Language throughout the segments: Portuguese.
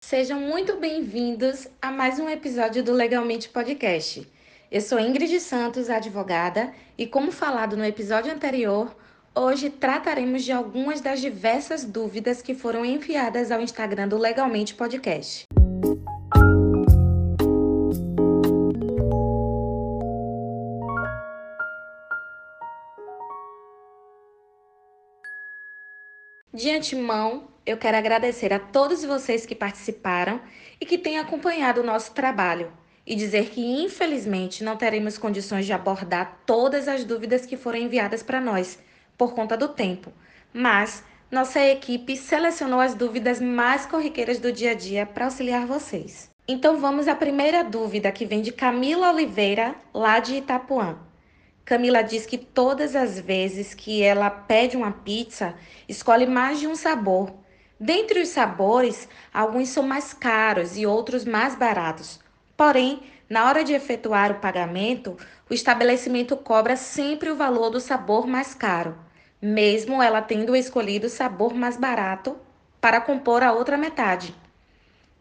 Sejam muito bem-vindos a mais um episódio do Legalmente Podcast. Eu sou Ingrid Santos, advogada, e como falado no episódio anterior, hoje trataremos de algumas das diversas dúvidas que foram enviadas ao Instagram do Legalmente Podcast. De antemão, eu quero agradecer a todos vocês que participaram e que têm acompanhado o nosso trabalho e dizer que, infelizmente, não teremos condições de abordar todas as dúvidas que foram enviadas para nós, por conta do tempo, mas nossa equipe selecionou as dúvidas mais corriqueiras do dia a dia para auxiliar vocês. Então vamos à primeira dúvida que vem de Camila Oliveira, lá de Itapuã. Camila diz que todas as vezes que ela pede uma pizza, escolhe mais de um sabor. Dentre os sabores, alguns são mais caros e outros mais baratos. Porém, na hora de efetuar o pagamento, o estabelecimento cobra sempre o valor do sabor mais caro, mesmo ela tendo escolhido o sabor mais barato para compor a outra metade.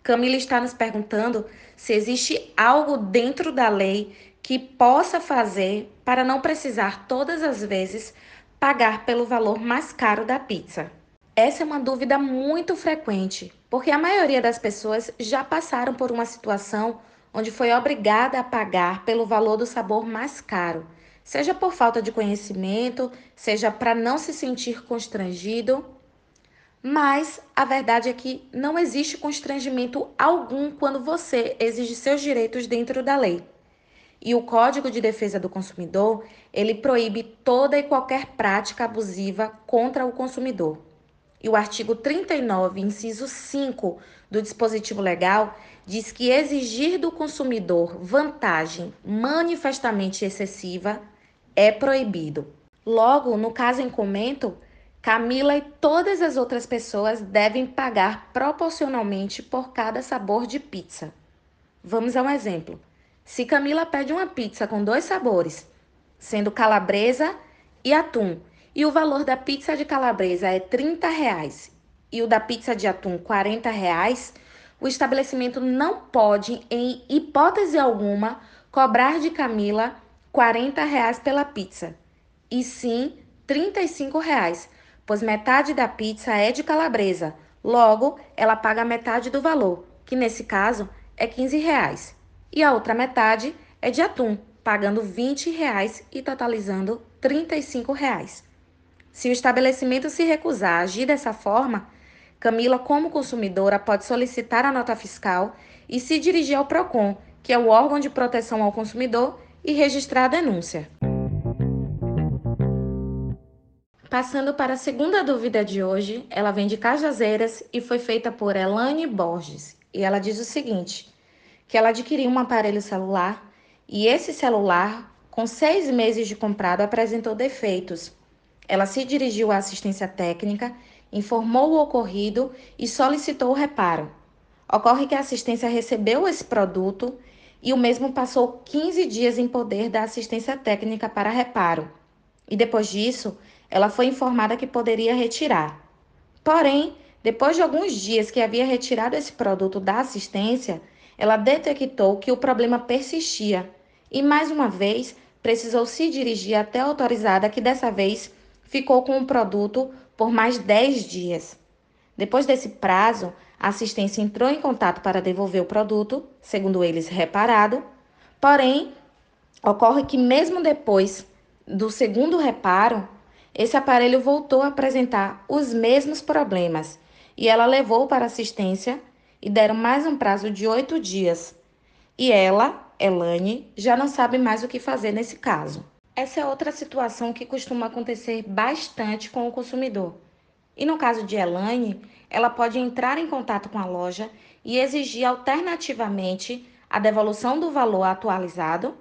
Camila está nos perguntando se existe algo dentro da lei que possa fazer para não precisar todas as vezes pagar pelo valor mais caro da pizza. Essa é uma dúvida muito frequente, porque a maioria das pessoas já passaram por uma situação onde foi obrigada a pagar pelo valor do sabor mais caro, seja por falta de conhecimento, seja para não se sentir constrangido. Mas a verdade é que não existe constrangimento algum quando você exige seus direitos dentro da lei. E o Código de Defesa do Consumidor, ele proíbe toda e qualquer prática abusiva contra o consumidor. E o artigo 39, inciso 5 do dispositivo legal diz que exigir do consumidor vantagem manifestamente excessiva é proibido. Logo, no caso em comento, Camila e todas as outras pessoas devem pagar proporcionalmente por cada sabor de pizza. Vamos a um exemplo. Se Camila pede uma pizza com dois sabores, sendo calabresa e atum, e o valor da pizza de calabresa é 30 reais e o da pizza de atum 40 reais, o estabelecimento não pode, em hipótese alguma, cobrar de Camila 40 reais pela pizza, e sim 35 reais, pois metade da pizza é de calabresa, logo ela paga metade do valor, que nesse caso é 15 reais e a outra metade é de atum, pagando 20 reais e totalizando 35 reais. Se o estabelecimento se recusar a agir dessa forma, Camila, como consumidora, pode solicitar a nota fiscal e se dirigir ao PROCON, que é o órgão de proteção ao consumidor, e registrar a denúncia. Passando para a segunda dúvida de hoje, ela vem de Cajazeiras e foi feita por Elane Borges. E ela diz o seguinte: que ela adquiriu um aparelho celular e esse celular, com seis meses de comprado, apresentou defeitos. Ela se dirigiu à assistência técnica, informou o ocorrido e solicitou o reparo. Ocorre que a assistência recebeu esse produto e o mesmo passou 15 dias em poder da assistência técnica para reparo. E depois disso, ela foi informada que poderia retirar. Porém, depois de alguns dias que havia retirado esse produto da assistência, ela detectou que o problema persistia e, mais uma vez, precisou se dirigir até a autorizada, que dessa vez ficou com o produto por mais 10 dias. Depois desse prazo, a assistência entrou em contato para devolver o produto, segundo eles, reparado. Porém, ocorre que, mesmo depois do segundo reparo, esse aparelho voltou a apresentar os mesmos problemas e ela levou para assistência e deram mais um prazo de oito dias. E ela, Elane, já não sabe mais o que fazer nesse caso. Essa é outra situação que costuma acontecer bastante com o consumidor. E no caso de Elane, ela pode entrar em contato com a loja e exigir alternativamente a devolução do valor atualizado,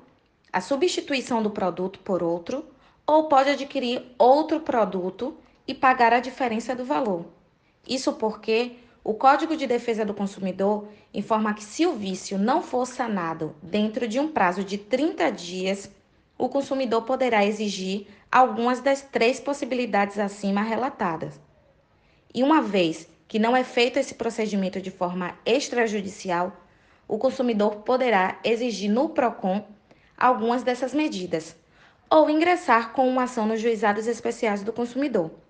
a substituição do produto por outro, ou pode adquirir outro produto e pagar a diferença do valor. Isso porque o Código de Defesa do Consumidor informa que se o vício não for sanado dentro de um prazo de 30 dias, o consumidor poderá exigir algumas das três possibilidades acima relatadas. E uma vez que não é feito esse procedimento de forma extrajudicial, o consumidor poderá exigir no PROCON algumas dessas medidas ou ingressar com uma ação nos juizados especiais do consumidor.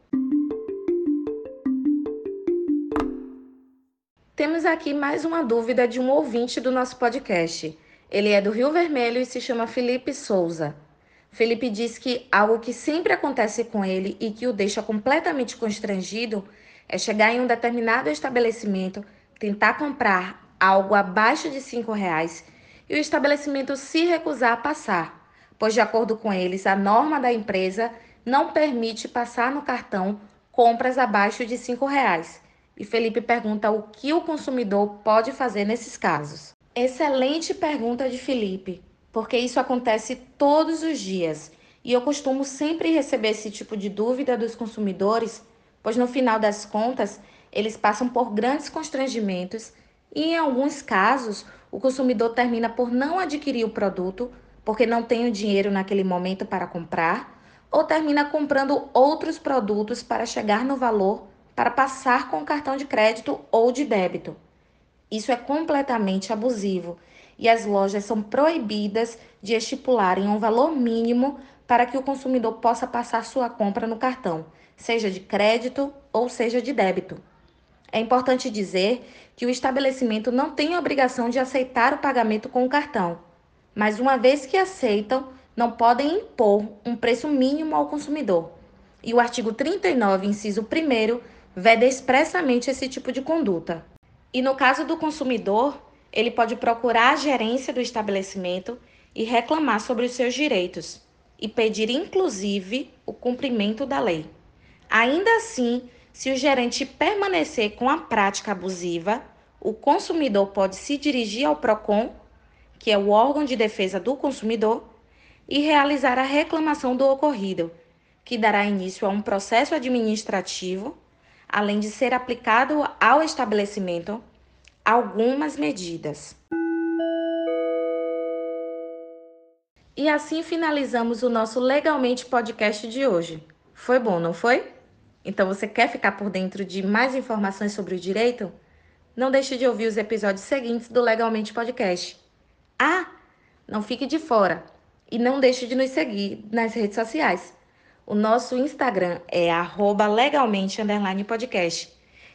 Temos aqui mais uma dúvida de um ouvinte do nosso podcast. Ele é do Rio Vermelho e se chama Felipe Souza. Felipe diz que algo que sempre acontece com ele e que o deixa completamente constrangido é chegar em um determinado estabelecimento, tentar comprar algo abaixo de cinco reais e o estabelecimento se recusar a passar, pois de acordo com eles a norma da empresa não permite passar no cartão compras abaixo de cinco reais. E Felipe pergunta o que o consumidor pode fazer nesses casos. Excelente pergunta de Felipe, porque isso acontece todos os dias e eu costumo sempre receber esse tipo de dúvida dos consumidores, pois no final das contas eles passam por grandes constrangimentos e, em alguns casos, o consumidor termina por não adquirir o produto porque não tem o dinheiro naquele momento para comprar, ou termina comprando outros produtos para chegar no valor para passar com cartão de crédito ou de débito. Isso é completamente abusivo e as lojas são proibidas de estipularem um valor mínimo para que o consumidor possa passar sua compra no cartão, seja de crédito ou seja de débito. É importante dizer que o estabelecimento não tem obrigação de aceitar o pagamento com o cartão, mas uma vez que aceitam, não podem impor um preço mínimo ao consumidor. E o artigo 39, inciso 1, veda expressamente esse tipo de conduta. E no caso do consumidor, ele pode procurar a gerência do estabelecimento e reclamar sobre os seus direitos e pedir, inclusive, o cumprimento da lei. Ainda assim, se o gerente permanecer com a prática abusiva, o consumidor pode se dirigir ao PROCON, que é o órgão de defesa do consumidor, e realizar a reclamação do ocorrido, que dará início a um processo administrativo além de ser aplicado ao estabelecimento algumas medidas. E assim finalizamos o nosso Legalmente Podcast de hoje. Foi bom, não foi? Então você quer ficar por dentro de mais informações sobre o direito? Não deixe de ouvir os episódios seguintes do Legalmente Podcast. Ah, não fique de fora e não deixe de nos seguir nas redes sociais. O nosso Instagram é legalmente podcast.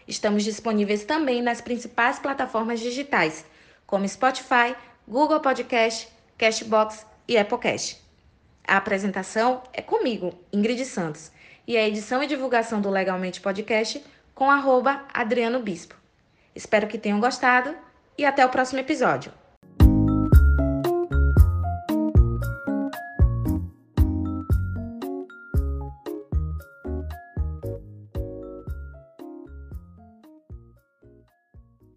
Estamos disponíveis também nas principais plataformas digitais, como Spotify, Google Podcast, Cashbox e Applecast. A apresentação é comigo, Ingrid Santos, e a edição e divulgação do Legalmente Podcast com arroba Adriano Bispo. Espero que tenham gostado e até o próximo episódio.